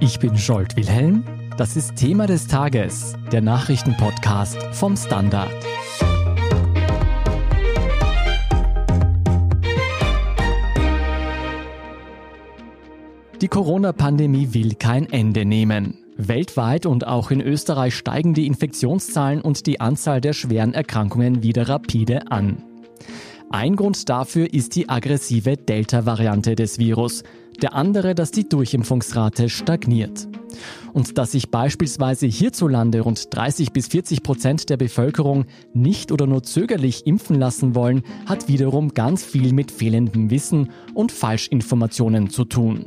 Ich bin Scholt Wilhelm. Das ist Thema des Tages, der Nachrichtenpodcast vom Standard. Die Corona-Pandemie will kein Ende nehmen. Weltweit und auch in Österreich steigen die Infektionszahlen und die Anzahl der schweren Erkrankungen wieder rapide an. Ein Grund dafür ist die aggressive Delta-Variante des Virus, der andere, dass die Durchimpfungsrate stagniert. Und dass sich beispielsweise hierzulande rund 30 bis 40 Prozent der Bevölkerung nicht oder nur zögerlich impfen lassen wollen, hat wiederum ganz viel mit fehlendem Wissen und Falschinformationen zu tun.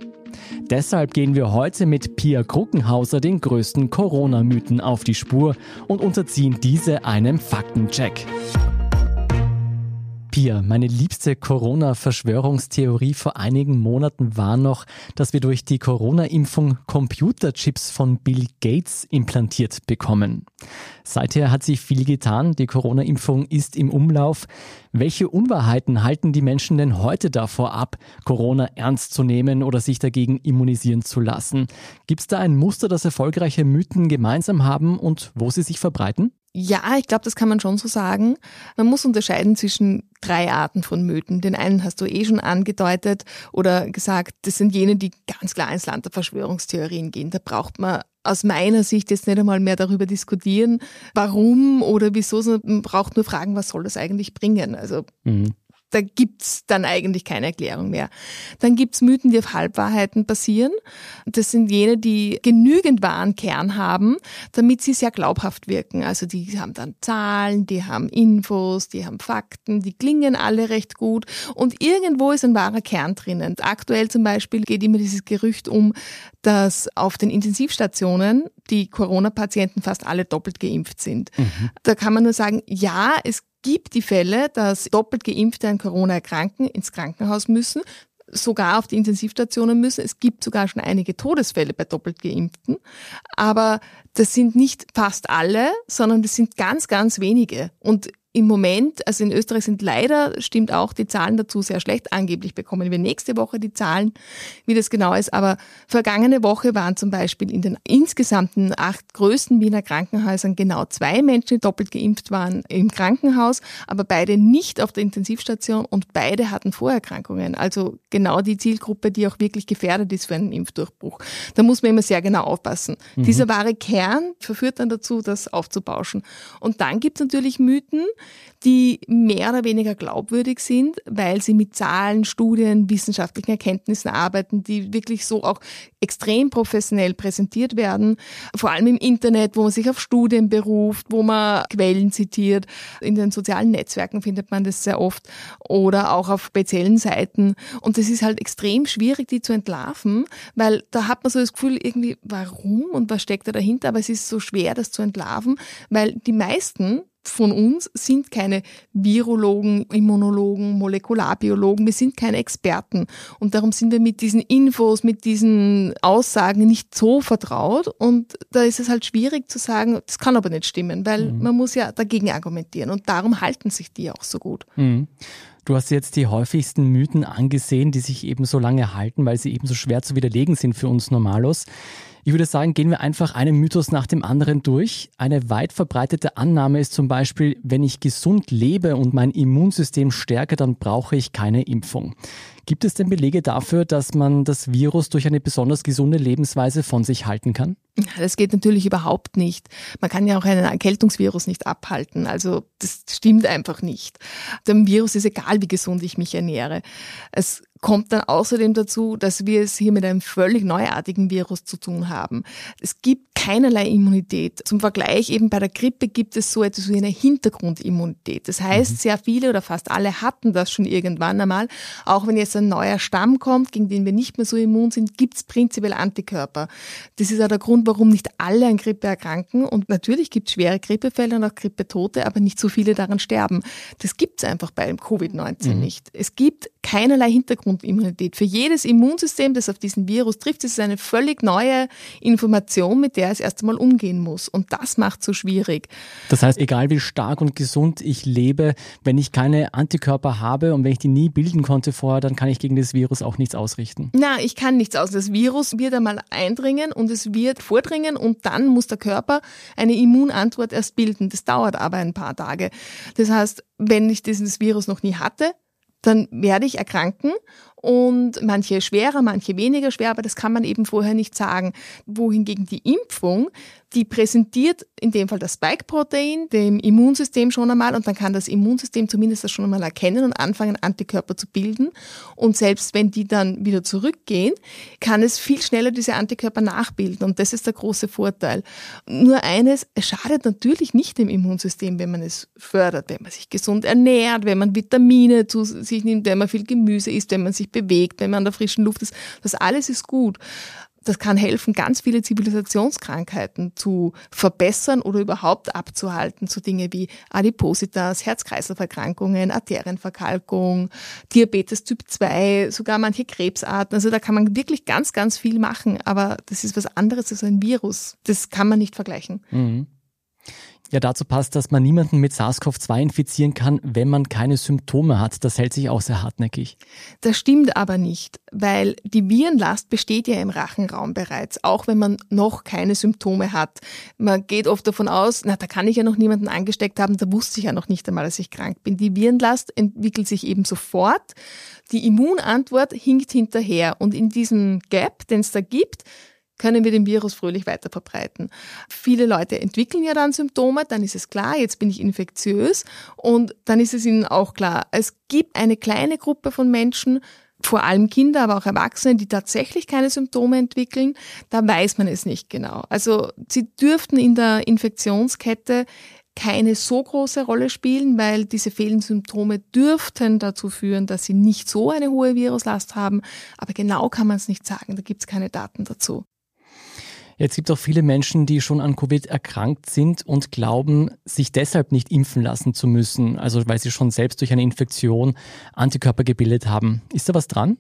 Deshalb gehen wir heute mit Pia Kruckenhauser den größten Corona-Mythen auf die Spur und unterziehen diese einem Faktencheck. Pia, meine liebste Corona-Verschwörungstheorie vor einigen Monaten war noch, dass wir durch die Corona-Impfung Computerchips von Bill Gates implantiert bekommen. Seither hat sich viel getan. Die Corona-Impfung ist im Umlauf. Welche Unwahrheiten halten die Menschen denn heute davor ab, Corona ernst zu nehmen oder sich dagegen immunisieren zu lassen? Gibt es da ein Muster, das erfolgreiche Mythen gemeinsam haben und wo sie sich verbreiten? Ja, ich glaube, das kann man schon so sagen. Man muss unterscheiden zwischen drei Arten von Mythen. Den einen hast du eh schon angedeutet oder gesagt, das sind jene, die ganz klar ins Land der Verschwörungstheorien gehen. Da braucht man aus meiner Sicht jetzt nicht einmal mehr darüber diskutieren, warum oder wieso, sondern man braucht nur fragen, was soll das eigentlich bringen. Also mhm da gibt's dann eigentlich keine Erklärung mehr. Dann gibt's Mythen, die auf Halbwahrheiten basieren. Das sind jene, die genügend wahren Kern haben, damit sie sehr glaubhaft wirken. Also die haben dann Zahlen, die haben Infos, die haben Fakten, die klingen alle recht gut und irgendwo ist ein wahrer Kern drinnen. Aktuell zum Beispiel geht immer dieses Gerücht um, dass auf den Intensivstationen die Corona-Patienten fast alle doppelt geimpft sind. Mhm. Da kann man nur sagen, ja, es gibt die Fälle, dass doppelt Geimpfte an Corona erkranken, ins Krankenhaus müssen, sogar auf die Intensivstationen müssen. Es gibt sogar schon einige Todesfälle bei doppelt Geimpften. Aber das sind nicht fast alle, sondern das sind ganz, ganz wenige. Und im Moment, also in Österreich sind leider, stimmt auch die Zahlen dazu sehr schlecht. Angeblich bekommen wir nächste Woche die Zahlen, wie das genau ist. Aber vergangene Woche waren zum Beispiel in den insgesamten acht größten Wiener Krankenhäusern genau zwei Menschen, die doppelt geimpft waren im Krankenhaus, aber beide nicht auf der Intensivstation und beide hatten Vorerkrankungen. Also genau die Zielgruppe, die auch wirklich gefährdet ist für einen Impfdurchbruch. Da muss man immer sehr genau aufpassen. Mhm. Dieser wahre Kern verführt dann dazu, das aufzubauschen. Und dann gibt es natürlich Mythen, die mehr oder weniger glaubwürdig sind, weil sie mit Zahlen, Studien, wissenschaftlichen Erkenntnissen arbeiten, die wirklich so auch extrem professionell präsentiert werden, vor allem im Internet, wo man sich auf Studien beruft, wo man Quellen zitiert. In den sozialen Netzwerken findet man das sehr oft oder auch auf speziellen Seiten. Und das ist halt extrem schwierig, die zu entlarven, weil da hat man so das Gefühl, irgendwie, warum und was steckt da dahinter? Aber es ist so schwer, das zu entlarven, weil die meisten von uns sind keine Virologen, Immunologen, Molekularbiologen, wir sind keine Experten. Und darum sind wir mit diesen Infos, mit diesen Aussagen nicht so vertraut. Und da ist es halt schwierig zu sagen, das kann aber nicht stimmen, weil mhm. man muss ja dagegen argumentieren. Und darum halten sich die auch so gut. Mhm. Du hast jetzt die häufigsten Mythen angesehen, die sich eben so lange halten, weil sie eben so schwer zu widerlegen sind für uns Normalos. Ich würde sagen, gehen wir einfach einen Mythos nach dem anderen durch. Eine weit verbreitete Annahme ist zum Beispiel, wenn ich gesund lebe und mein Immunsystem stärke, dann brauche ich keine Impfung. Gibt es denn Belege dafür, dass man das Virus durch eine besonders gesunde Lebensweise von sich halten kann? Das geht natürlich überhaupt nicht. Man kann ja auch einen Erkältungsvirus nicht abhalten. Also das stimmt einfach nicht. Dem Virus ist egal, wie gesund ich mich ernähre. Es kommt dann außerdem dazu, dass wir es hier mit einem völlig neuartigen Virus zu tun haben. Es gibt keinerlei Immunität. Zum Vergleich eben bei der Grippe gibt es so etwas wie eine Hintergrundimmunität. Das heißt, mhm. sehr viele oder fast alle hatten das schon irgendwann einmal. Auch wenn jetzt ein neuer Stamm kommt, gegen den wir nicht mehr so immun sind, gibt es prinzipiell Antikörper. Das ist auch der Grund, warum nicht alle an Grippe erkranken. Und natürlich gibt es schwere Grippefälle und auch Grippetote, aber nicht so viele daran sterben. Das gibt es einfach bei Covid-19 mhm. nicht. Es gibt keinerlei Hintergrund Grundimmunität. Für jedes Immunsystem, das auf diesen Virus trifft, ist es eine völlig neue Information, mit der es erst einmal umgehen muss. Und das macht so schwierig. Das heißt, egal wie stark und gesund ich lebe, wenn ich keine Antikörper habe und wenn ich die nie bilden konnte vorher, dann kann ich gegen das Virus auch nichts ausrichten. Na, ich kann nichts aus. Das Virus wird einmal eindringen und es wird vordringen und dann muss der Körper eine Immunantwort erst bilden. Das dauert aber ein paar Tage. Das heißt, wenn ich dieses Virus noch nie hatte, dann werde ich erkranken und manche schwerer, manche weniger schwer, aber das kann man eben vorher nicht sagen. Wohingegen die Impfung die präsentiert in dem Fall das Spike-Protein dem Immunsystem schon einmal und dann kann das Immunsystem zumindest das schon einmal erkennen und anfangen, Antikörper zu bilden. Und selbst wenn die dann wieder zurückgehen, kann es viel schneller diese Antikörper nachbilden und das ist der große Vorteil. Nur eines, es schadet natürlich nicht dem Immunsystem, wenn man es fördert, wenn man sich gesund ernährt, wenn man Vitamine zu sich nimmt, wenn man viel Gemüse isst, wenn man sich bewegt, wenn man an der frischen Luft ist. Das alles ist gut das kann helfen, ganz viele Zivilisationskrankheiten zu verbessern oder überhaupt abzuhalten, so Dinge wie Adipositas, Herz-Kreislauf-Erkrankungen, Arterienverkalkung, Diabetes Typ 2, sogar manche Krebsarten. Also da kann man wirklich ganz, ganz viel machen, aber das ist was anderes als ein Virus. Das kann man nicht vergleichen. Mhm. Ja, dazu passt, dass man niemanden mit SARS-CoV-2 infizieren kann, wenn man keine Symptome hat. Das hält sich auch sehr hartnäckig. Das stimmt aber nicht, weil die Virenlast besteht ja im Rachenraum bereits, auch wenn man noch keine Symptome hat. Man geht oft davon aus, na, da kann ich ja noch niemanden angesteckt haben, da wusste ich ja noch nicht einmal, dass ich krank bin. Die Virenlast entwickelt sich eben sofort. Die Immunantwort hinkt hinterher und in diesem Gap, den es da gibt, können wir den Virus fröhlich weiter verbreiten. Viele Leute entwickeln ja dann Symptome, dann ist es klar, jetzt bin ich infektiös und dann ist es ihnen auch klar, es gibt eine kleine Gruppe von Menschen, vor allem Kinder, aber auch Erwachsene, die tatsächlich keine Symptome entwickeln, da weiß man es nicht genau. Also sie dürften in der Infektionskette keine so große Rolle spielen, weil diese fehlenden Symptome dürften dazu führen, dass sie nicht so eine hohe Viruslast haben. Aber genau kann man es nicht sagen, da gibt es keine Daten dazu. Jetzt gibt es auch viele Menschen, die schon an Covid erkrankt sind und glauben, sich deshalb nicht impfen lassen zu müssen, also weil sie schon selbst durch eine Infektion Antikörper gebildet haben. Ist da was dran?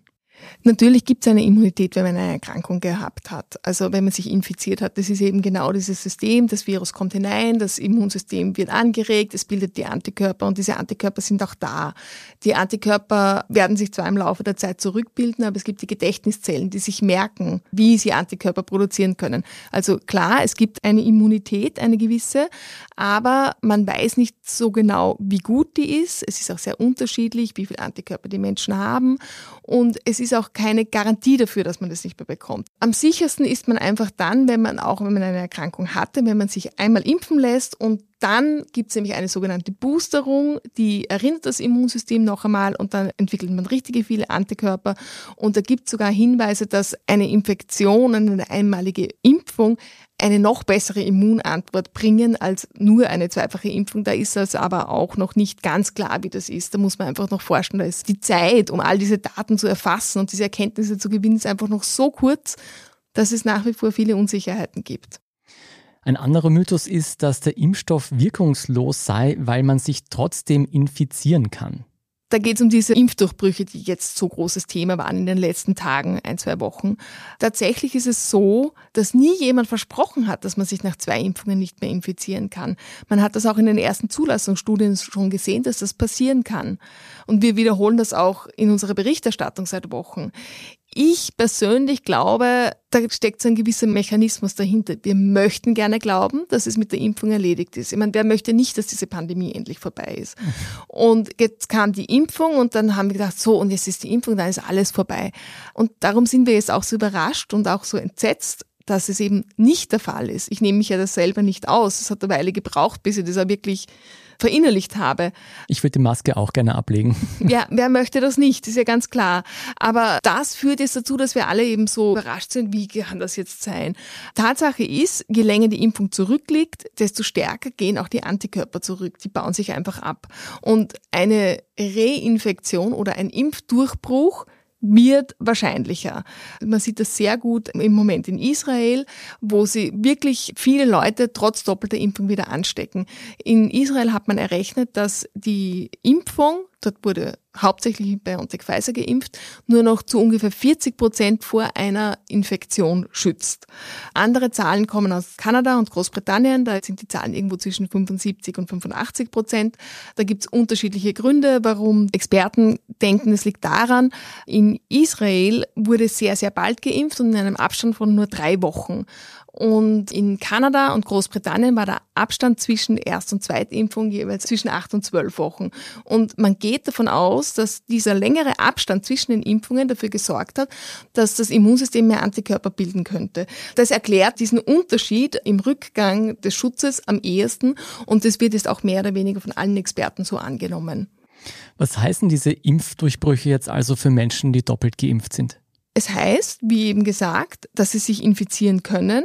Natürlich gibt es eine Immunität, wenn man eine Erkrankung gehabt hat. Also wenn man sich infiziert hat, das ist eben genau dieses System. Das Virus kommt hinein, das Immunsystem wird angeregt, es bildet die Antikörper und diese Antikörper sind auch da. Die Antikörper werden sich zwar im Laufe der Zeit zurückbilden, aber es gibt die Gedächtniszellen, die sich merken, wie sie Antikörper produzieren können. Also klar, es gibt eine Immunität, eine gewisse, aber man weiß nicht so genau, wie gut die ist. Es ist auch sehr unterschiedlich, wie viel Antikörper die Menschen haben und es ist auch keine Garantie dafür, dass man das nicht mehr bekommt. Am sichersten ist man einfach dann, wenn man auch, wenn man eine Erkrankung hatte, wenn man sich einmal impfen lässt und dann gibt es nämlich eine sogenannte Boosterung, die erinnert das Immunsystem noch einmal und dann entwickelt man richtige viele Antikörper. Und da gibt es sogar Hinweise, dass eine Infektion, eine einmalige Impfung eine noch bessere Immunantwort bringen als nur eine zweifache Impfung. Da ist es aber auch noch nicht ganz klar, wie das ist. Da muss man einfach noch forschen. Da ist die Zeit, um all diese Daten zu erfassen und diese Erkenntnisse zu gewinnen, ist einfach noch so kurz, dass es nach wie vor viele Unsicherheiten gibt. Ein anderer Mythos ist, dass der Impfstoff wirkungslos sei, weil man sich trotzdem infizieren kann. Da geht es um diese Impfdurchbrüche, die jetzt so großes Thema waren in den letzten Tagen, ein, zwei Wochen. Tatsächlich ist es so, dass nie jemand versprochen hat, dass man sich nach zwei Impfungen nicht mehr infizieren kann. Man hat das auch in den ersten Zulassungsstudien schon gesehen, dass das passieren kann. Und wir wiederholen das auch in unserer Berichterstattung seit Wochen. Ich persönlich glaube, da steckt so ein gewisser Mechanismus dahinter. Wir möchten gerne glauben, dass es mit der Impfung erledigt ist. Ich meine, wer möchte nicht, dass diese Pandemie endlich vorbei ist? Und jetzt kam die Impfung und dann haben wir gedacht, so, und jetzt ist die Impfung, dann ist alles vorbei. Und darum sind wir jetzt auch so überrascht und auch so entsetzt, dass es eben nicht der Fall ist. Ich nehme mich ja das selber nicht aus. Es hat eine Weile gebraucht, bis ich das auch wirklich verinnerlicht habe. Ich würde die Maske auch gerne ablegen. Ja, wer möchte das nicht, ist ja ganz klar. Aber das führt jetzt dazu, dass wir alle eben so überrascht sind, wie kann das jetzt sein? Tatsache ist, je länger die Impfung zurückliegt, desto stärker gehen auch die Antikörper zurück. Die bauen sich einfach ab. Und eine Reinfektion oder ein Impfdurchbruch wird wahrscheinlicher. Man sieht das sehr gut im Moment in Israel, wo sie wirklich viele Leute trotz doppelter Impfung wieder anstecken. In Israel hat man errechnet, dass die Impfung dort wurde hauptsächlich BioNTech Pfizer geimpft, nur noch zu ungefähr 40 Prozent vor einer Infektion schützt. Andere Zahlen kommen aus Kanada und Großbritannien, da sind die Zahlen irgendwo zwischen 75 und 85 Prozent. Da gibt es unterschiedliche Gründe, warum Experten denken, es liegt daran, in Israel wurde sehr, sehr bald geimpft und in einem Abstand von nur drei Wochen. Und in Kanada und Großbritannien war der Abstand zwischen Erst- und Zweitimpfung jeweils zwischen acht und zwölf Wochen. Und man geht davon aus, dass dieser längere Abstand zwischen den Impfungen dafür gesorgt hat, dass das Immunsystem mehr Antikörper bilden könnte. Das erklärt diesen Unterschied im Rückgang des Schutzes am ehesten und das wird jetzt auch mehr oder weniger von allen Experten so angenommen. Was heißen diese Impfdurchbrüche jetzt also für Menschen, die doppelt geimpft sind? Es heißt, wie eben gesagt, dass sie sich infizieren können,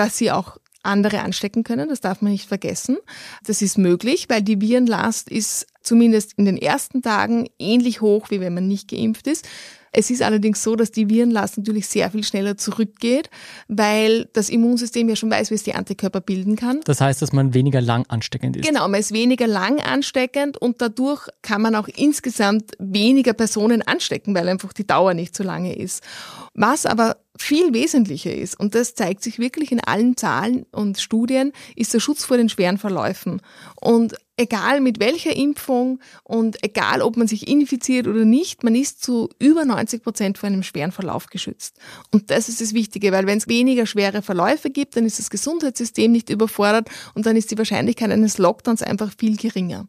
dass sie auch andere anstecken können, das darf man nicht vergessen. Das ist möglich, weil die Virenlast ist zumindest in den ersten Tagen ähnlich hoch, wie wenn man nicht geimpft ist. Es ist allerdings so, dass die Virenlast natürlich sehr viel schneller zurückgeht, weil das Immunsystem ja schon weiß, wie es die Antikörper bilden kann. Das heißt, dass man weniger lang ansteckend ist. Genau, man ist weniger lang ansteckend und dadurch kann man auch insgesamt weniger Personen anstecken, weil einfach die Dauer nicht so lange ist. Was aber viel wesentlicher ist, und das zeigt sich wirklich in allen Zahlen und Studien, ist der Schutz vor den schweren Verläufen. Und egal mit welcher Impfung und egal ob man sich infiziert oder nicht, man ist zu über 90 Prozent vor einem schweren Verlauf geschützt. Und das ist das Wichtige, weil wenn es weniger schwere Verläufe gibt, dann ist das Gesundheitssystem nicht überfordert und dann ist die Wahrscheinlichkeit eines Lockdowns einfach viel geringer.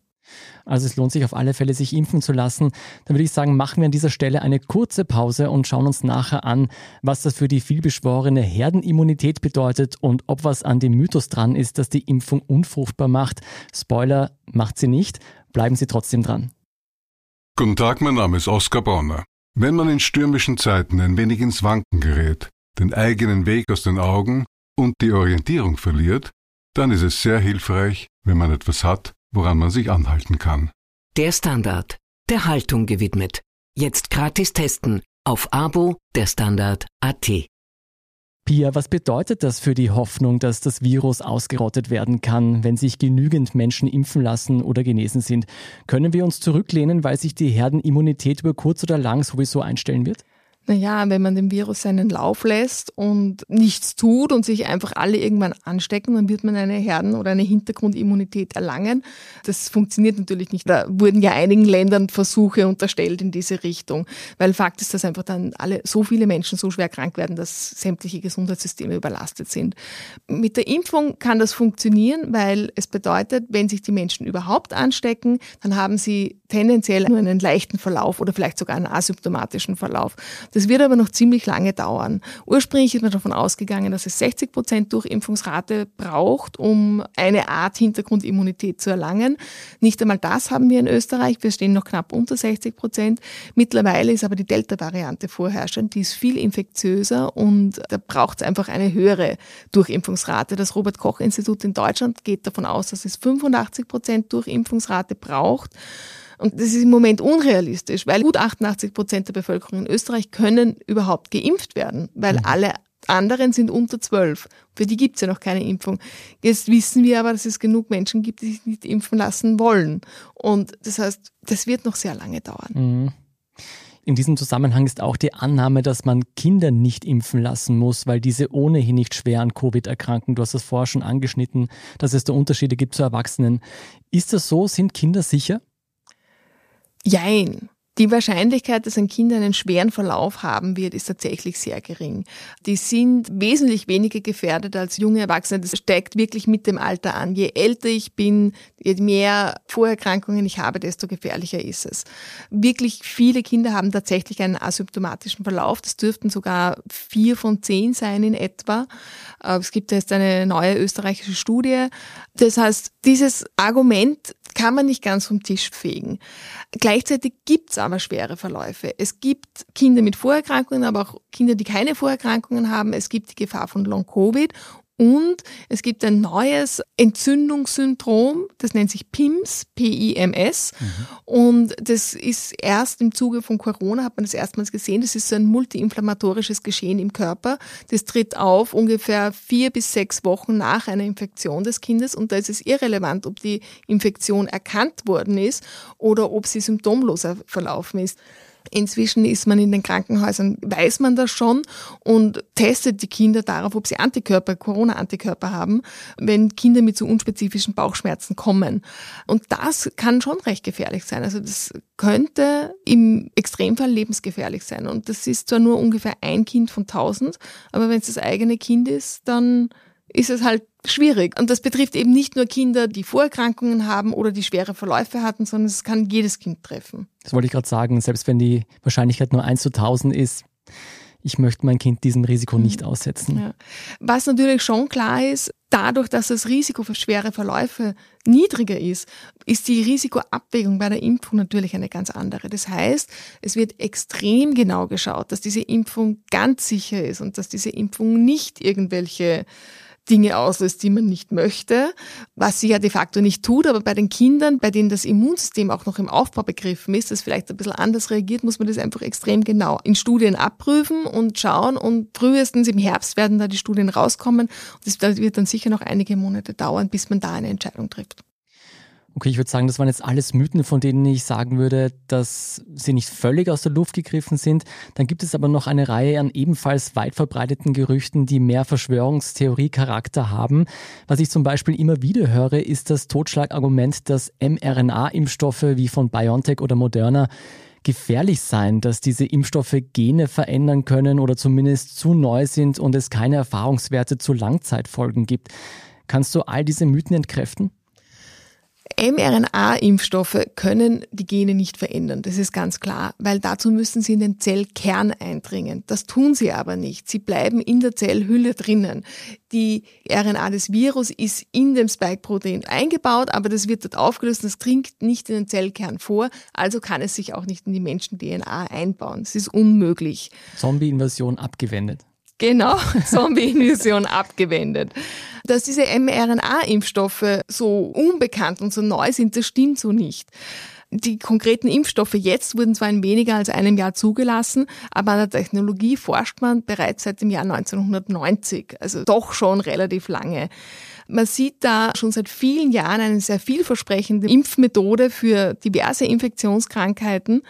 Also es lohnt sich auf alle Fälle, sich impfen zu lassen. Dann würde ich sagen, machen wir an dieser Stelle eine kurze Pause und schauen uns nachher an, was das für die vielbeschworene Herdenimmunität bedeutet und ob was an dem Mythos dran ist, dass die Impfung unfruchtbar macht. Spoiler, macht sie nicht. Bleiben Sie trotzdem dran. Guten Tag, mein Name ist Oskar Bonner. Wenn man in stürmischen Zeiten ein wenig ins Wanken gerät, den eigenen Weg aus den Augen und die Orientierung verliert, dann ist es sehr hilfreich, wenn man etwas hat, woran man sich anhalten kann. Der Standard, der Haltung gewidmet. Jetzt gratis testen auf Abo der Standard AT. Pia, was bedeutet das für die Hoffnung, dass das Virus ausgerottet werden kann, wenn sich genügend Menschen impfen lassen oder genesen sind? Können wir uns zurücklehnen, weil sich die Herdenimmunität über kurz oder lang sowieso einstellen wird? Naja, wenn man dem Virus seinen Lauf lässt und nichts tut und sich einfach alle irgendwann anstecken, dann wird man eine Herden- oder eine Hintergrundimmunität erlangen. Das funktioniert natürlich nicht. Da wurden ja einigen Ländern Versuche unterstellt in diese Richtung, weil Fakt ist, dass einfach dann alle so viele Menschen so schwer krank werden, dass sämtliche Gesundheitssysteme überlastet sind. Mit der Impfung kann das funktionieren, weil es bedeutet, wenn sich die Menschen überhaupt anstecken, dann haben sie tendenziell nur einen leichten Verlauf oder vielleicht sogar einen asymptomatischen Verlauf. Das wird aber noch ziemlich lange dauern. Ursprünglich ist man davon ausgegangen, dass es 60 Prozent Durchimpfungsrate braucht, um eine Art Hintergrundimmunität zu erlangen. Nicht einmal das haben wir in Österreich. Wir stehen noch knapp unter 60 Prozent. Mittlerweile ist aber die Delta-Variante vorherrschend. Die ist viel infektiöser und da braucht es einfach eine höhere Durchimpfungsrate. Das Robert-Koch-Institut in Deutschland geht davon aus, dass es 85 Prozent Durchimpfungsrate braucht. Und das ist im Moment unrealistisch, weil gut 88 Prozent der Bevölkerung in Österreich können überhaupt geimpft werden, weil mhm. alle anderen sind unter zwölf. Für die gibt es ja noch keine Impfung. Jetzt wissen wir aber, dass es genug Menschen gibt, die sich nicht impfen lassen wollen. Und das heißt, das wird noch sehr lange dauern. Mhm. In diesem Zusammenhang ist auch die Annahme, dass man Kinder nicht impfen lassen muss, weil diese ohnehin nicht schwer an Covid erkranken. Du hast das vorher schon angeschnitten, dass es da Unterschiede gibt zu Erwachsenen. Ist das so? Sind Kinder sicher? Jein. Die Wahrscheinlichkeit, dass ein Kind einen schweren Verlauf haben wird, ist tatsächlich sehr gering. Die sind wesentlich weniger gefährdet als junge Erwachsene. Das steigt wirklich mit dem Alter an. Je älter ich bin, je mehr Vorerkrankungen ich habe, desto gefährlicher ist es. Wirklich viele Kinder haben tatsächlich einen asymptomatischen Verlauf. Das dürften sogar vier von zehn sein in etwa. Äh, es gibt jetzt eine neue österreichische Studie. Das heißt, dieses Argument kann man nicht ganz vom Tisch fegen. Gleichzeitig gibt es aber schwere Verläufe. Es gibt Kinder mit Vorerkrankungen, aber auch Kinder, die keine Vorerkrankungen haben. Es gibt die Gefahr von Long-Covid Und es gibt ein neues Entzündungssyndrom, das nennt sich PIMS, P-I-M-S. Mhm. Und das ist erst im Zuge von Corona, hat man das erstmals gesehen. Das ist so ein multiinflammatorisches Geschehen im Körper. Das tritt auf ungefähr vier bis sechs Wochen nach einer Infektion des Kindes. Und da ist es irrelevant, ob die Infektion erkannt worden ist oder ob sie symptomloser verlaufen ist. Inzwischen ist man in den Krankenhäusern, weiß man das schon und testet die Kinder darauf, ob sie Antikörper, Corona-Antikörper haben, wenn Kinder mit so unspezifischen Bauchschmerzen kommen. Und das kann schon recht gefährlich sein. Also das könnte im Extremfall lebensgefährlich sein. Und das ist zwar nur ungefähr ein Kind von tausend, aber wenn es das eigene Kind ist, dann ist es halt schwierig. Und das betrifft eben nicht nur Kinder, die Vorerkrankungen haben oder die schwere Verläufe hatten, sondern es kann jedes Kind treffen. Das wollte ich gerade sagen, selbst wenn die Wahrscheinlichkeit nur 1 zu 1000 ist, ich möchte mein Kind diesem Risiko mhm. nicht aussetzen. Ja. Was natürlich schon klar ist, dadurch, dass das Risiko für schwere Verläufe niedriger ist, ist die Risikoabwägung bei der Impfung natürlich eine ganz andere. Das heißt, es wird extrem genau geschaut, dass diese Impfung ganz sicher ist und dass diese Impfung nicht irgendwelche Dinge auslöst, die man nicht möchte, was sie ja de facto nicht tut. Aber bei den Kindern, bei denen das Immunsystem auch noch im Aufbau begriffen ist, das vielleicht ein bisschen anders reagiert, muss man das einfach extrem genau in Studien abprüfen und schauen. Und frühestens im Herbst werden da die Studien rauskommen. Und das wird dann sicher noch einige Monate dauern, bis man da eine Entscheidung trifft. Okay, ich würde sagen, das waren jetzt alles Mythen, von denen ich sagen würde, dass sie nicht völlig aus der Luft gegriffen sind. Dann gibt es aber noch eine Reihe an ebenfalls weit verbreiteten Gerüchten, die mehr Verschwörungstheorie-Charakter haben. Was ich zum Beispiel immer wieder höre, ist das Totschlagargument, dass mRNA-Impfstoffe wie von BioNTech oder Moderna gefährlich seien, dass diese Impfstoffe Gene verändern können oder zumindest zu neu sind und es keine Erfahrungswerte zu Langzeitfolgen gibt. Kannst du all diese Mythen entkräften? mRNA-Impfstoffe können die Gene nicht verändern, das ist ganz klar, weil dazu müssen sie in den Zellkern eindringen. Das tun sie aber nicht. Sie bleiben in der Zellhülle drinnen. Die RNA des Virus ist in dem Spike-Protein eingebaut, aber das wird dort aufgelöst und das dringt nicht in den Zellkern vor, also kann es sich auch nicht in die Menschen-DNA einbauen. Es ist unmöglich. Zombie-Invasion abgewendet. Genau, Zombie-Invasion abgewendet. Dass diese mRNA-Impfstoffe so unbekannt und so neu sind, das stimmt so nicht. Die konkreten Impfstoffe jetzt wurden zwar in weniger als einem Jahr zugelassen, aber an der Technologie forscht man bereits seit dem Jahr 1990, also doch schon relativ lange. Man sieht da schon seit vielen Jahren eine sehr vielversprechende Impfmethode für diverse Infektionskrankheiten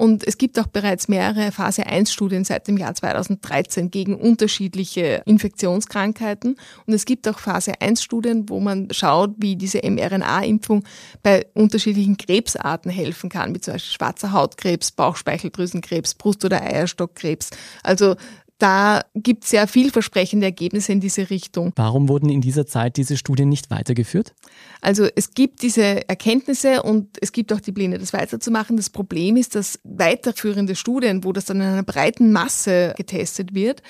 und es gibt auch bereits mehrere Phase 1 Studien seit dem Jahr 2013 gegen unterschiedliche Infektionskrankheiten. Und es gibt auch Phase 1 Studien, wo man schaut, wie diese mRNA-Impfung bei unterschiedlichen Krebsarten helfen kann, wie zum Beispiel schwarzer Hautkrebs, Bauchspeicheldrüsenkrebs, Brust- oder Eierstockkrebs. Also da gibt es sehr vielversprechende Ergebnisse in diese Richtung. Warum wurden in dieser Zeit diese Studien nicht weitergeführt? Also es gibt diese Erkenntnisse und es gibt auch die Pläne, das weiterzumachen. Das Problem ist, dass weiterführende Studien, wo das dann in einer breiten Masse getestet wird,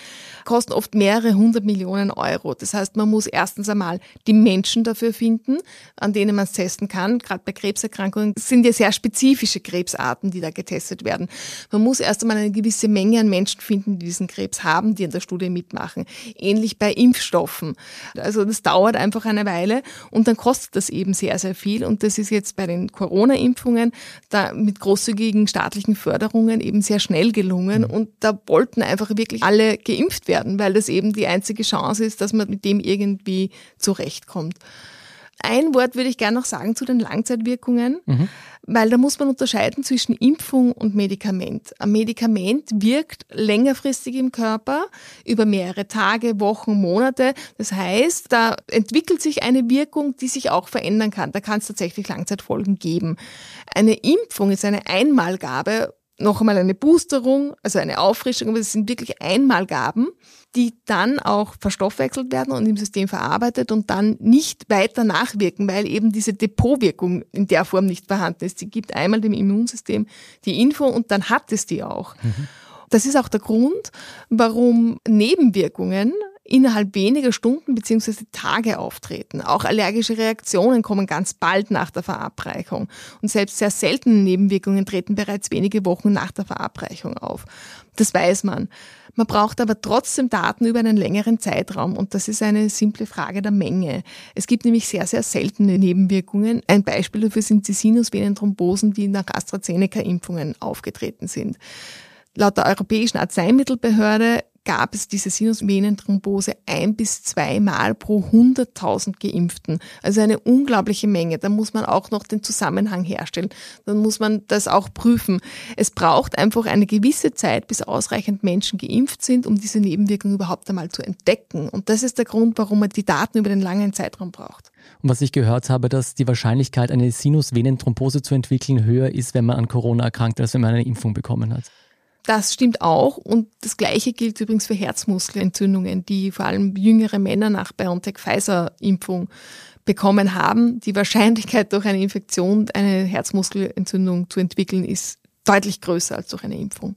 kosten oft mehrere hundert Millionen Euro. Das heißt, man muss erstens einmal die Menschen dafür finden, an denen man es testen kann. Gerade bei Krebserkrankungen sind ja sehr spezifische Krebsarten, die da getestet werden. Man muss erst einmal eine gewisse Menge an Menschen finden, die diesen Krebs haben, die an der Studie mitmachen. Ähnlich bei Impfstoffen. Also das dauert einfach eine Weile und dann kostet das eben sehr, sehr viel. Und das ist jetzt bei den Corona-Impfungen da mit großzügigen staatlichen Förderungen eben sehr schnell gelungen. Mhm. Und da wollten einfach wirklich alle geimpft werden, weil das eben die einzige Chance ist, dass man mit dem irgendwie zurechtkommt. Ein Wort würde ich gerne noch sagen zu den Langzeitwirkungen, mhm. weil da muss man unterscheiden zwischen Impfung und Medikament. Ein Medikament wirkt längerfristig im Körper über mehrere Tage, Wochen, Monate. Das heißt, da entwickelt sich eine Wirkung, die sich auch verändern kann. Da kann es tatsächlich Langzeitfolgen geben. Eine Impfung ist eine Einmalgabe noch einmal eine Boosterung, also eine Auffrischung, aber es sind wirklich Einmalgaben, die dann auch verstoffwechselt werden und im System verarbeitet und dann nicht weiter nachwirken, weil eben diese Depotwirkung in der Form nicht vorhanden ist. Sie gibt einmal dem Immunsystem die Info und dann hat es die auch. Mhm. Das ist auch der Grund, warum Nebenwirkungen innerhalb weniger Stunden bzw. Tage auftreten. Auch allergische Reaktionen kommen ganz bald nach der Verabreichung. Und selbst sehr seltene Nebenwirkungen treten bereits wenige Wochen nach der Verabreichung auf. Das weiß man. Man braucht aber trotzdem Daten über einen längeren Zeitraum und das ist eine simple Frage der Menge. Es gibt nämlich sehr, sehr seltene Nebenwirkungen. Ein Beispiel dafür sind die Sinusvenenthrombosen, die nach AstraZeneca-Impfungen aufgetreten sind. Laut der Europäischen Arzneimittelbehörde gab es diese Sinusvenenthrombose ein bis zweimal pro 100.000 Geimpften. Also eine unglaubliche Menge. Da muss man auch noch den Zusammenhang herstellen. Dann muss man das auch prüfen. Es braucht einfach eine gewisse Zeit, bis ausreichend Menschen geimpft sind, um diese Nebenwirkungen überhaupt einmal zu entdecken. Und das ist der Grund, warum man die Daten über den langen Zeitraum braucht. Und was ich gehört habe, dass die Wahrscheinlichkeit, eine Sinusvenenthrombose zu entwickeln, höher ist, wenn man an Corona erkrankt, als wenn man eine Impfung bekommen hat. Das stimmt auch. Und das Gleiche gilt übrigens für Herzmuskelentzündungen, die vor allem jüngere Männer nach BioNTech-Pfizer-Impfung bekommen haben. Die Wahrscheinlichkeit, durch eine Infektion eine Herzmuskelentzündung zu entwickeln, ist deutlich größer als durch eine Impfung.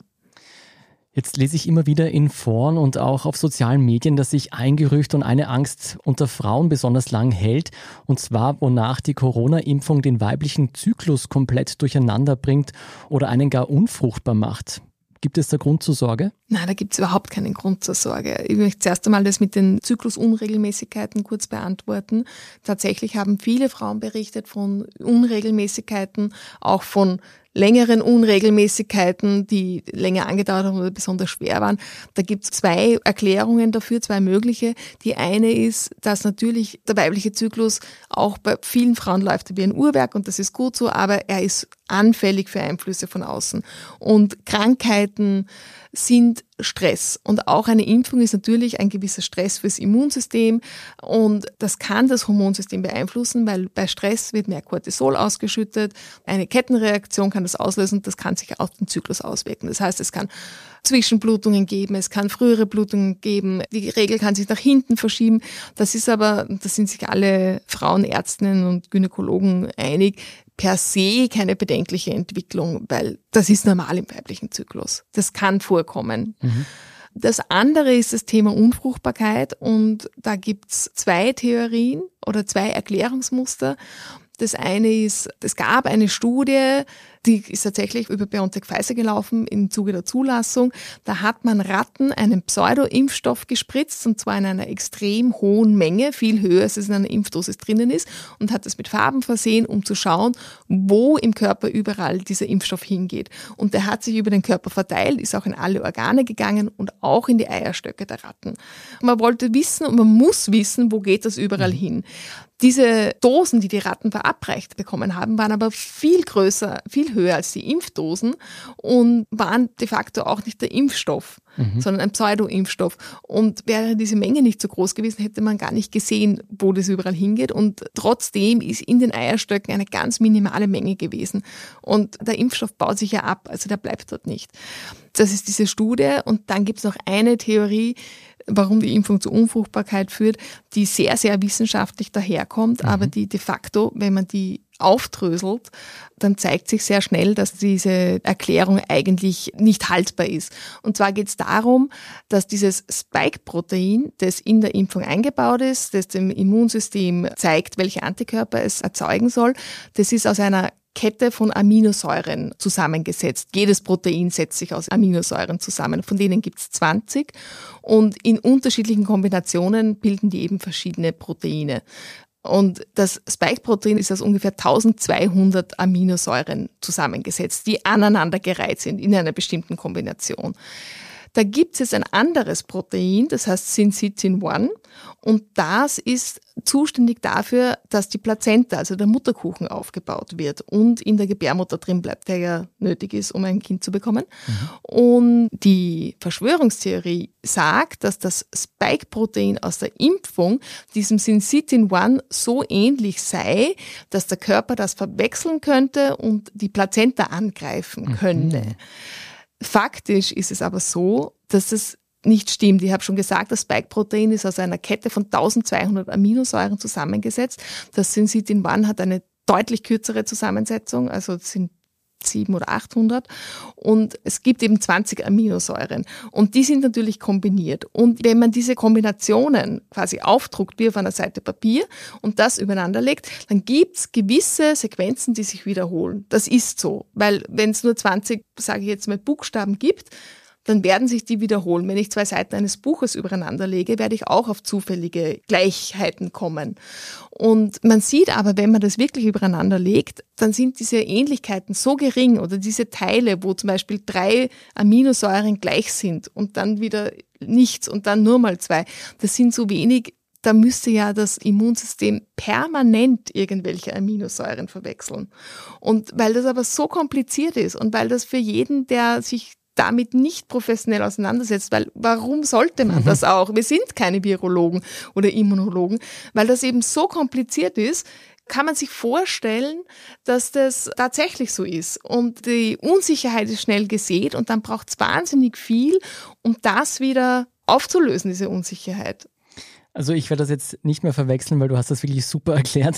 Jetzt lese ich immer wieder in Foren und auch auf sozialen Medien, dass sich ein Gerücht und eine Angst unter Frauen besonders lang hält, und zwar wonach die Corona-Impfung den weiblichen Zyklus komplett durcheinander bringt oder einen gar unfruchtbar macht. Gibt es da Grund zur Sorge? Nein, da gibt es überhaupt keinen Grund zur Sorge. Ich möchte zuerst einmal das mit den Zyklusunregelmäßigkeiten kurz beantworten. Tatsächlich haben viele Frauen berichtet von Unregelmäßigkeiten, auch von längeren Unregelmäßigkeiten, die länger angedauert haben oder besonders schwer waren. Da gibt es zwei Erklärungen dafür, zwei mögliche. Die eine ist, dass natürlich der weibliche Zyklus auch bei vielen Frauen läuft wie ein Uhrwerk und das ist gut so, aber er ist anfällig für Einflüsse von außen. Und Krankheiten, sind Stress. Und auch eine Impfung ist natürlich ein gewisser Stress fürs Immunsystem. Und das kann das Hormonsystem beeinflussen, weil bei Stress wird mehr Cortisol ausgeschüttet. Eine Kettenreaktion kann das auslösen und das kann sich auf den Zyklus auswirken. Das heißt, es kann Zwischenblutungen geben, es kann frühere Blutungen geben, die Regel kann sich nach hinten verschieben. Das ist aber, da sind sich alle Frauenärztinnen und Gynäkologen einig, per se keine bedenkliche Entwicklung, weil das ist normal im weiblichen Zyklus. Das kann vorkommen. Mhm. Das andere ist das Thema Unfruchtbarkeit und da gibt's zwei Theorien oder zwei Erklärungsmuster. Das eine ist, es gab eine Studie, die ist tatsächlich über BioNTech Pfizer gelaufen im Zuge der Zulassung. Da hat man Ratten einen Pseudo-Impfstoff gespritzt und zwar in einer extrem hohen Menge, viel höher als es in einer Impfdosis drinnen ist und hat es mit Farben versehen, um zu schauen, wo im Körper überall dieser Impfstoff hingeht. Und der hat sich über den Körper verteilt, ist auch in alle Organe gegangen und auch in die Eierstöcke der Ratten. Man wollte wissen und man muss wissen, wo geht das überall mhm. hin. Diese Dosen, die die Ratten verabreicht bekommen haben, waren aber viel größer, viel höher als die Impfdosen und waren de facto auch nicht der Impfstoff, mhm. sondern ein Pseudo-Impfstoff. Und wäre diese Menge nicht so groß gewesen, hätte man gar nicht gesehen, wo das überall hingeht. Und trotzdem ist in den Eierstöcken eine ganz minimale Menge gewesen. Und der Impfstoff baut sich ja ab, also der bleibt dort nicht. Das ist diese Studie. Und dann gibt es noch eine Theorie, warum die Impfung zur Unfruchtbarkeit führt, die sehr, sehr wissenschaftlich daherkommt, mhm. aber die de facto, wenn man die aufdröselt, dann zeigt sich sehr schnell, dass diese Erklärung eigentlich nicht haltbar ist. Und zwar geht es darum, dass dieses Spike-Protein, das in der Impfung eingebaut ist, das dem Immunsystem zeigt, welche Antikörper es erzeugen soll, das ist aus einer Kette von Aminosäuren zusammengesetzt. Jedes Protein setzt sich aus Aminosäuren zusammen. Von denen gibt es 20 und in unterschiedlichen Kombinationen bilden die eben verschiedene Proteine. Und das Spike-Protein ist aus ungefähr 1200 Aminosäuren zusammengesetzt, die aneinandergereiht sind in einer bestimmten Kombination. Da gibt es jetzt ein anderes Protein, das heißt Syncytin-1 und das ist zuständig dafür, dass die Plazenta, also der Mutterkuchen, aufgebaut wird und in der Gebärmutter drin bleibt, der ja nötig ist, um ein Kind zu bekommen. Mhm. Und die Verschwörungstheorie sagt, dass das Spike-Protein aus der Impfung diesem Syncytin-1 so ähnlich sei, dass der Körper das verwechseln könnte und die Plazenta angreifen mhm. könnte. Faktisch ist es aber so, dass es nicht stimmt. Ich habe schon gesagt, das Spike-Protein ist aus einer Kette von 1200 Aminosäuren zusammengesetzt. Das Syncytin-1 hat eine deutlich kürzere Zusammensetzung, also sind 700 oder 800. Und es gibt eben 20 Aminosäuren. Und die sind natürlich kombiniert. Und wenn man diese Kombinationen quasi aufdruckt, wie auf einer Seite Papier, und das übereinander legt, dann gibt es gewisse Sequenzen, die sich wiederholen. Das ist so. Weil wenn es nur 20, sage ich jetzt mal, Buchstaben gibt, dann werden sich die wiederholen. Wenn ich zwei Seiten eines Buches übereinander lege, werde ich auch auf zufällige Gleichheiten kommen. Und man sieht aber, wenn man das wirklich übereinander legt, dann sind diese Ähnlichkeiten so gering oder diese Teile, wo zum Beispiel drei Aminosäuren gleich sind und dann wieder nichts und dann nur mal zwei, das sind so wenig, da müsste ja das Immunsystem permanent irgendwelche Aminosäuren verwechseln. Und weil das aber so kompliziert ist und weil das für jeden, der sich damit nicht professionell auseinandersetzt, weil warum sollte man mhm. das auch? Wir sind keine Virologen oder Immunologen, weil das eben so kompliziert ist, kann man sich vorstellen, dass das tatsächlich so ist. Und die Unsicherheit ist schnell gesät und dann braucht es wahnsinnig viel, um das wieder aufzulösen, diese Unsicherheit. Also ich werde das jetzt nicht mehr verwechseln, weil du hast das wirklich super erklärt.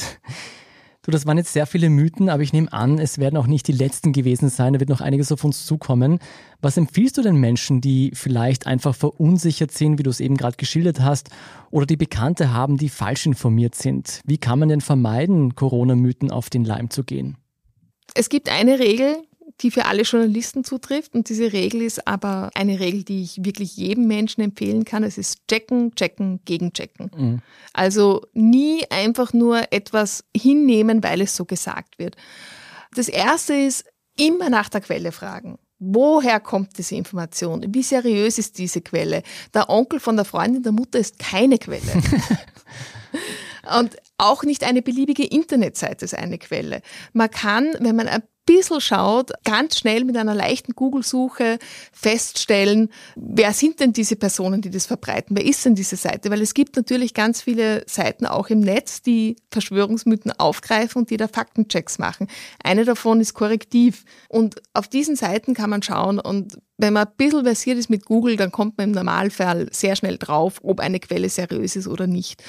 Du, das waren jetzt sehr viele Mythen, aber ich nehme an, es werden auch nicht die letzten gewesen sein. Da wird noch einiges auf uns zukommen. Was empfiehlst du den Menschen, die vielleicht einfach verunsichert sind, wie du es eben gerade geschildert hast, oder die Bekannte haben, die falsch informiert sind? Wie kann man denn vermeiden, Corona-Mythen auf den Leim zu gehen? Es gibt eine Regel, die für alle Journalisten zutrifft. Und diese Regel ist aber eine Regel, die ich wirklich jedem Menschen empfehlen kann. Es ist checken, checken, gegenchecken. Mhm. Also nie einfach nur etwas hinnehmen, weil es so gesagt wird. Das erste ist immer nach der Quelle fragen. Woher kommt diese Information? Wie seriös ist diese Quelle? Der Onkel von der Freundin der Mutter ist keine Quelle. Und auch nicht eine beliebige Internetseite ist eine Quelle. Man kann, wenn man ein bisschen schaut, ganz schnell mit einer leichten Google-Suche feststellen, wer sind denn diese Personen, die das verbreiten? Wer ist denn diese Seite? Weil es gibt natürlich ganz viele Seiten auch im Netz, die Verschwörungsmythen aufgreifen und die da Faktenchecks machen. Eine davon ist Korrektiv. Und auf diesen Seiten kann man schauen und wenn man ein bisschen versiert ist mit Google, dann kommt man im Normalfall sehr schnell drauf, ob eine Quelle seriös ist oder nicht.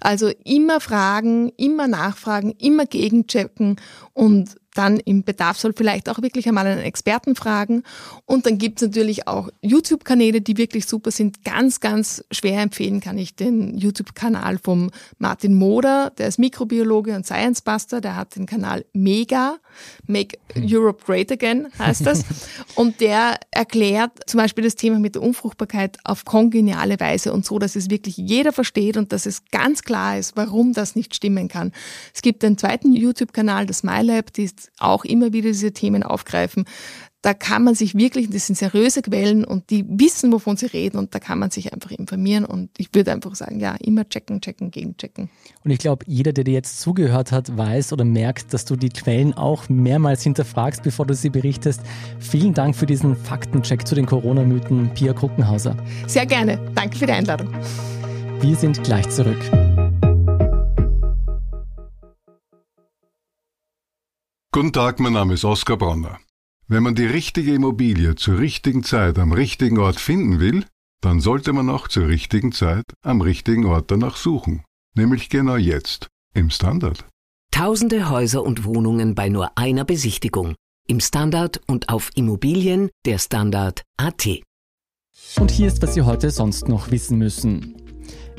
Also immer fragen, immer nachfragen, immer gegenchecken und dann im Bedarfsfall vielleicht auch wirklich einmal einen Experten fragen. Und dann gibt es natürlich auch YouTube-Kanäle, die wirklich super sind. Ganz, ganz schwer empfehlen kann ich den YouTube-Kanal vom Martin Moder, der ist Mikrobiologe und Science Buster, der hat den Kanal Mega, Make Europe Great Again heißt das. und der erklärt zum Beispiel das Thema mit der Unfruchtbarkeit auf kongeniale Weise und so, dass es wirklich jeder versteht und dass es ganz klar ist, warum das nicht stimmen kann. Es gibt einen zweiten YouTube-Kanal, das MyLab, die auch immer wieder diese Themen aufgreifen. Da kann man sich wirklich, das sind seriöse Quellen und die wissen, wovon sie reden und da kann man sich einfach informieren und ich würde einfach sagen, ja, immer checken, checken, gegenchecken. Und ich glaube, jeder, der dir jetzt zugehört hat, weiß oder merkt, dass du die Quellen auch mehrmals hinterfragst, bevor du sie berichtest. Vielen Dank für diesen Faktencheck zu den Corona-Mythen, Pia Kruckenhauser. Sehr gerne. Danke für die Einladung. Wir sind gleich zurück. Guten Tag, mein Name ist Oskar Bronner. Wenn man die richtige Immobilie zur richtigen Zeit am richtigen Ort finden will, dann sollte man auch zur richtigen Zeit am richtigen Ort danach suchen. Nämlich genau jetzt, im Standard. Tausende Häuser und Wohnungen bei nur einer Besichtigung. Im Standard und auf Immobilien der Standard AT. Und hier ist, was Sie heute sonst noch wissen müssen.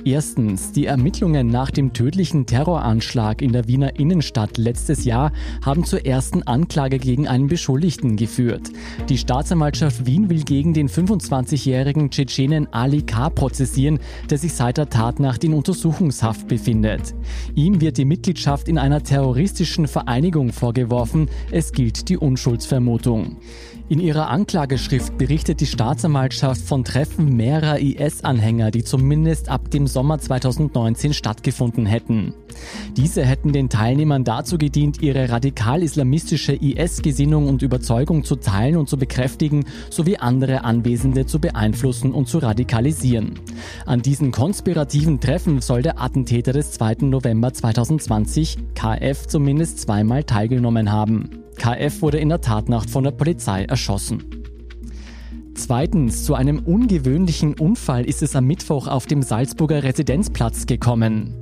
Erstens, die Ermittlungen nach dem tödlichen Terroranschlag in der Wiener Innenstadt letztes Jahr haben zur ersten Anklage gegen einen Beschuldigten geführt. Die Staatsanwaltschaft Wien will gegen den 25-jährigen Tschetschenen Ali K. prozessieren, der sich seit der Tat nach in Untersuchungshaft befindet. Ihm wird die Mitgliedschaft in einer terroristischen Vereinigung vorgeworfen. Es gilt die Unschuldsvermutung. In ihrer Anklageschrift berichtet die Staatsanwaltschaft von Treffen mehrerer IS-Anhänger, die zumindest ab dem Sommer 2019 stattgefunden hätten. Diese hätten den Teilnehmern dazu gedient, ihre radikal-islamistische IS-Gesinnung und Überzeugung zu teilen und zu bekräftigen, sowie andere Anwesende zu beeinflussen und zu radikalisieren. An diesen konspirativen Treffen soll der Attentäter des 2. November 2020, KF, zumindest zweimal teilgenommen haben. KF wurde in der Tatnacht von der Polizei erschossen. Zweitens, zu einem ungewöhnlichen Unfall ist es am Mittwoch auf dem Salzburger Residenzplatz gekommen.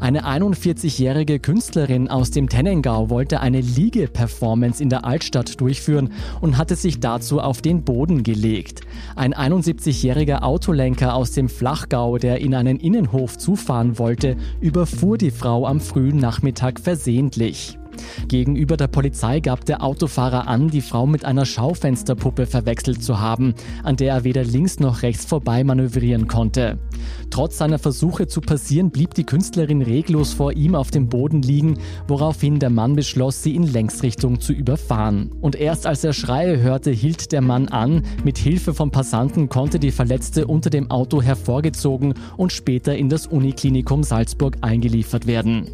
Eine 41-jährige Künstlerin aus dem Tennengau wollte eine Liege-Performance in der Altstadt durchführen und hatte sich dazu auf den Boden gelegt. Ein 71-jähriger Autolenker aus dem Flachgau, der in einen Innenhof zufahren wollte, überfuhr die Frau am frühen Nachmittag versehentlich. Gegenüber der Polizei gab der Autofahrer an, die Frau mit einer Schaufensterpuppe verwechselt zu haben, an der er weder links noch rechts vorbei manövrieren konnte. Trotz seiner Versuche zu passieren, blieb die Künstlerin reglos vor ihm auf dem Boden liegen, woraufhin der Mann beschloss, sie in Längsrichtung zu überfahren. Und erst als er Schreie hörte, hielt der Mann an. Mit Hilfe von Passanten konnte die Verletzte unter dem Auto hervorgezogen und später in das Uniklinikum Salzburg eingeliefert werden.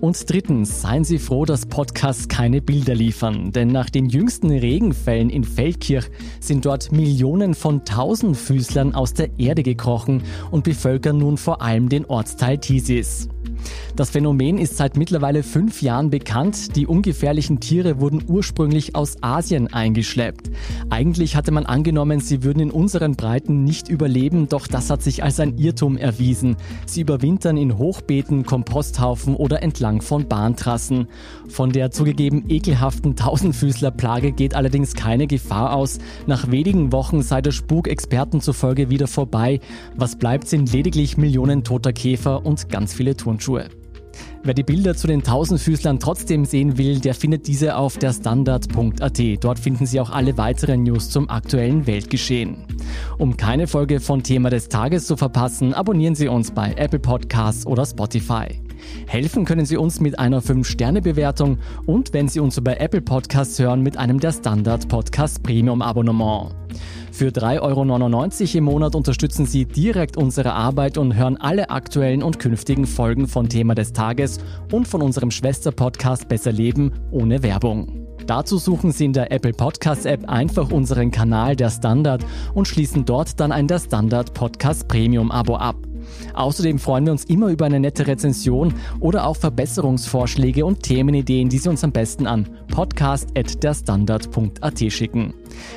Und drittens, seien Sie froh, dass Podcasts keine Bilder liefern, denn nach den jüngsten Regenfällen in Feldkirch sind dort Millionen von Tausendfüßlern aus der Erde gekrochen und bevölkern nun vor allem den Ortsteil Tisis. Das Phänomen ist seit mittlerweile fünf Jahren bekannt. Die ungefährlichen Tiere wurden ursprünglich aus Asien eingeschleppt. Eigentlich hatte man angenommen, sie würden in unseren Breiten nicht überleben, doch das hat sich als ein Irrtum erwiesen. Sie überwintern in Hochbeeten, Komposthaufen oder entlang von Bahntrassen. Von der zugegeben ekelhaften Tausendfüßlerplage geht allerdings keine Gefahr aus. Nach wenigen Wochen sei der Spuk Experten zufolge wieder vorbei. Was bleibt, sind lediglich Millionen toter Käfer und ganz viele Turnschuhe. Wer die Bilder zu den Tausendfüßlern trotzdem sehen will, der findet diese auf der Standard.at. Dort finden Sie auch alle weiteren News zum aktuellen Weltgeschehen. Um keine Folge von Thema des Tages zu verpassen, abonnieren Sie uns bei Apple Podcasts oder Spotify. Helfen können Sie uns mit einer 5-Sterne-Bewertung und wenn Sie uns über Apple Podcasts hören, mit einem der Standard Podcast Premium Abonnement. Für 3,99 Euro im Monat unterstützen Sie direkt unsere Arbeit und hören alle aktuellen und künftigen Folgen von Thema des Tages und von unserem Schwester-Podcast Besser Leben ohne Werbung. Dazu suchen Sie in der Apple Podcast App einfach unseren Kanal Der Standard und schließen dort dann ein Der Standard Podcast Premium Abo ab. Außerdem freuen wir uns immer über eine nette Rezension oder auch Verbesserungsvorschläge und Themenideen, die Sie uns am besten an podcast.derstandard.at schicken.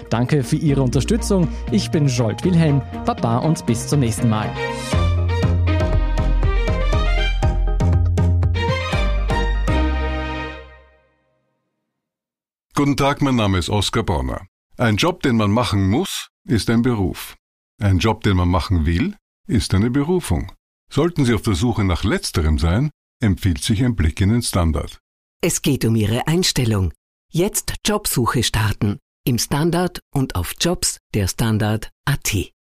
Danke für Ihre Unterstützung. Ich bin Jolt Wilhelm. Baba und bis zum nächsten Mal. Guten Tag, mein Name ist Oskar Bonner. Ein Job, den man machen muss, ist ein Beruf. Ein Job, den man machen will, ist eine Berufung. Sollten Sie auf der Suche nach letzterem sein, empfiehlt sich ein Blick in den Standard. Es geht um Ihre Einstellung. Jetzt Jobsuche starten. Im Standard und auf Jobs der Standard.at.